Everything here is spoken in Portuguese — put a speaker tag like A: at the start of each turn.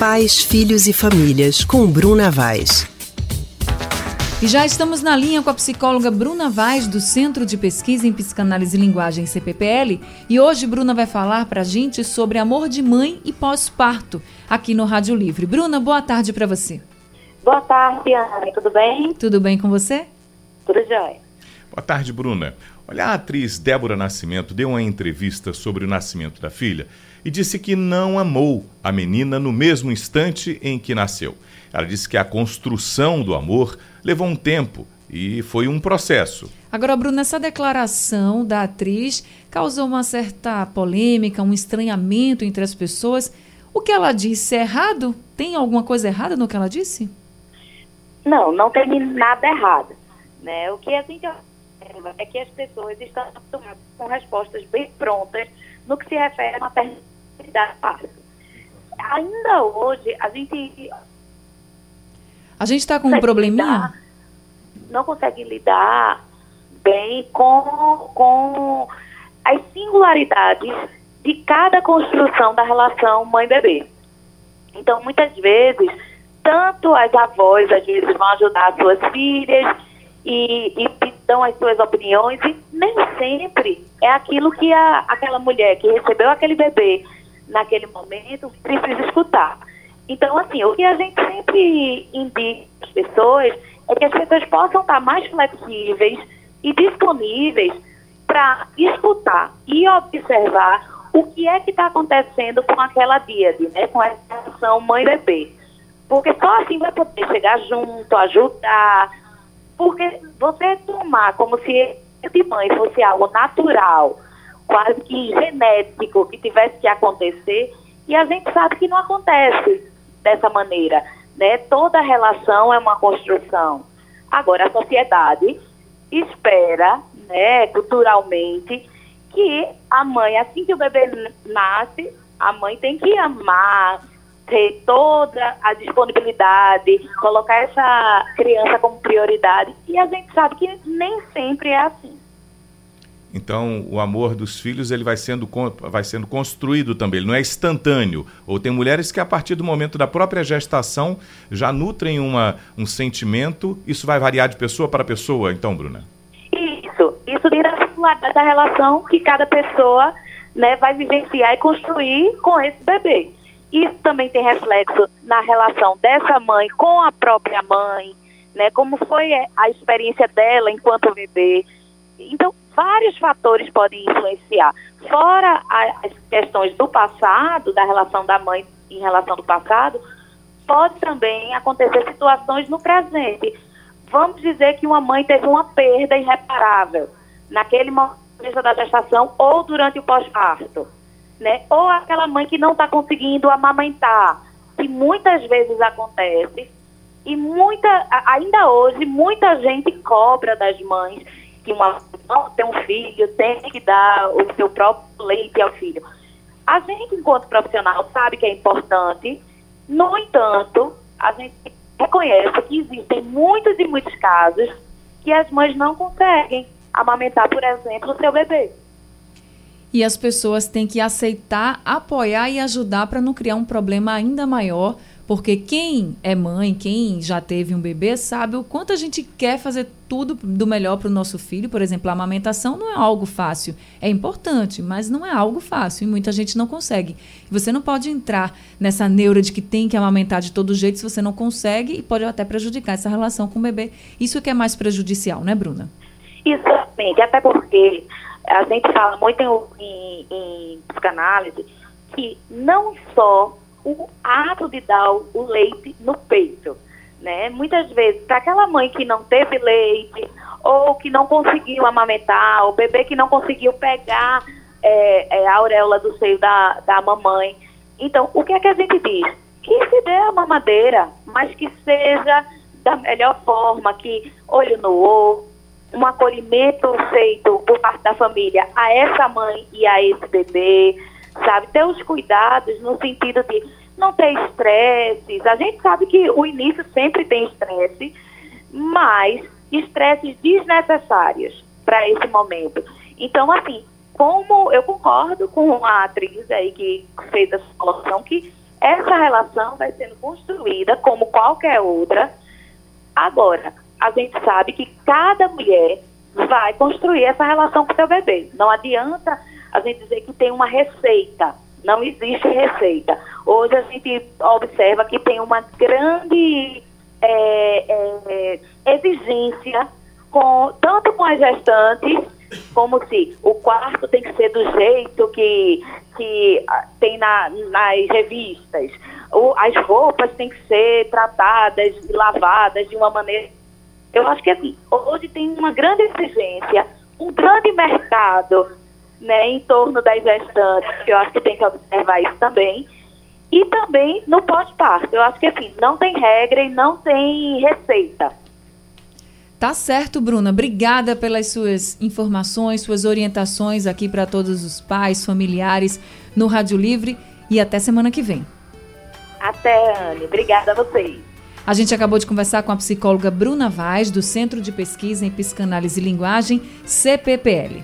A: Pais, Filhos e Famílias, com Bruna Vaz.
B: E já estamos na linha com a psicóloga Bruna Vaz, do Centro de Pesquisa em Psicanálise e Linguagem CPPL. E hoje Bruna vai falar para a gente sobre amor de mãe e pós-parto, aqui no Rádio Livre. Bruna, boa tarde para você.
C: Boa tarde, Ana. Tudo bem?
B: Tudo bem com você?
C: Tudo jóia.
D: Boa tarde, Bruna. Olha, a atriz Débora Nascimento deu uma entrevista sobre o nascimento da filha e disse que não amou a menina no mesmo instante em que nasceu. Ela disse que a construção do amor levou um tempo e foi um processo.
B: Agora, Bruna, essa declaração da atriz causou uma certa polêmica, um estranhamento entre as pessoas. O que ela disse é errado? Tem alguma coisa errada no que ela disse?
C: Não, não tem nada errado. Né? O que a gente observa é que as pessoas estão com respostas bem prontas no que se refere à maternidade parto. Ainda hoje, a gente
B: a gente está com um probleminha? Lidar,
C: não consegue lidar bem com, com as singularidades de cada construção da relação mãe-bebê. Então, muitas vezes, tanto as avós, às vezes, vão ajudar as suas filhas e, e dão as suas opiniões, e nem sempre é aquilo que a, aquela mulher que recebeu aquele bebê naquele momento precisa escutar. Então, assim, o que a gente sempre indica às pessoas é que as pessoas possam estar mais flexíveis e disponíveis para escutar e observar o que é que está acontecendo com aquela díade, né, com a relação mãe-bebê. Porque só assim vai poder chegar junto, ajudar. Porque você tomar como se de mãe fosse algo natural, quase que genético, que tivesse que acontecer, e a gente sabe que não acontece dessa maneira. Né? Toda relação é uma construção. Agora, a sociedade espera, né, culturalmente, que a mãe, assim que o bebê nasce, a mãe tem que amar, ter toda a disponibilidade, colocar essa criança como prioridade. E a gente sabe que nem sempre é assim.
D: Então, o amor dos filhos ele vai sendo, vai sendo construído também, ele não é instantâneo. Ou tem mulheres que, a partir do momento da própria gestação, já nutrem uma, um sentimento. Isso vai variar de pessoa para pessoa, então, Bruna?
C: Isso. Isso vira a da relação que cada pessoa né, vai vivenciar e construir com esse bebê. Isso também tem reflexo na relação dessa mãe com a própria mãe, né, como foi a experiência dela enquanto bebê. Então, vários fatores podem influenciar. Fora as questões do passado, da relação da mãe em relação do passado, pode também acontecer situações no presente. Vamos dizer que uma mãe teve uma perda irreparável naquele momento da gestação ou durante o pós-parto, né? Ou aquela mãe que não está conseguindo amamentar, que muitas vezes acontece e muita, ainda hoje muita gente cobra das mães que uma tem um filho tem que dar o seu próprio leite ao filho. A gente, enquanto profissional, sabe que é importante, no entanto, a gente reconhece que existem muitos e muitos casos que as mães não conseguem amamentar, por exemplo, o seu bebê.
B: E as pessoas têm que aceitar, apoiar e ajudar para não criar um problema ainda maior porque quem é mãe, quem já teve um bebê, sabe o quanto a gente quer fazer tudo do melhor para o nosso filho. Por exemplo, a amamentação não é algo fácil. É importante, mas não é algo fácil e muita gente não consegue. Você não pode entrar nessa neura de que tem que amamentar de todo jeito se você não consegue e pode até prejudicar essa relação com o bebê. Isso que é mais prejudicial, né, Bruna?
C: Exatamente, até porque a gente fala muito em, em, em psicanálise que não só o ato de dar o leite no peito. Né? Muitas vezes, para aquela mãe que não teve leite, ou que não conseguiu amamentar, o bebê que não conseguiu pegar é, é, a auréola do seio da, da mamãe. Então, o que é que a gente diz? Que se dê a mamadeira, mas que seja da melhor forma, que olho no olho, um acolhimento feito por parte da família a essa mãe e a esse bebê, sabe? Ter os cuidados no sentido de não ter estresses. A gente sabe que o início sempre tem estresse, mas estresses desnecessários para esse momento. Então, assim, como eu concordo com a atriz aí que fez essa colocação, que essa relação vai sendo construída como qualquer outra. Agora, a gente sabe que cada mulher vai construir essa relação com seu bebê. Não adianta a gente dizer que tem uma receita. Não existe receita. Hoje a gente observa que tem uma grande é, é, exigência, com, tanto com as gestantes, como se o quarto tem que ser do jeito que, que tem na, nas revistas. As roupas têm que ser tratadas e lavadas de uma maneira. Eu acho que assim, hoje tem uma grande exigência, um grande mercado né, em torno das gestantes, que eu acho que tem que observar isso também. E também no pós-parto. Eu acho que assim, não tem regra e não tem receita.
B: Tá certo, Bruna. Obrigada pelas suas informações, suas orientações aqui para todos os pais, familiares no Rádio Livre e até semana que vem.
C: Até, Anne. Obrigada a vocês.
B: A gente acabou de conversar com a psicóloga Bruna Vaz, do Centro de Pesquisa em Psicanálise e Linguagem, CPPL.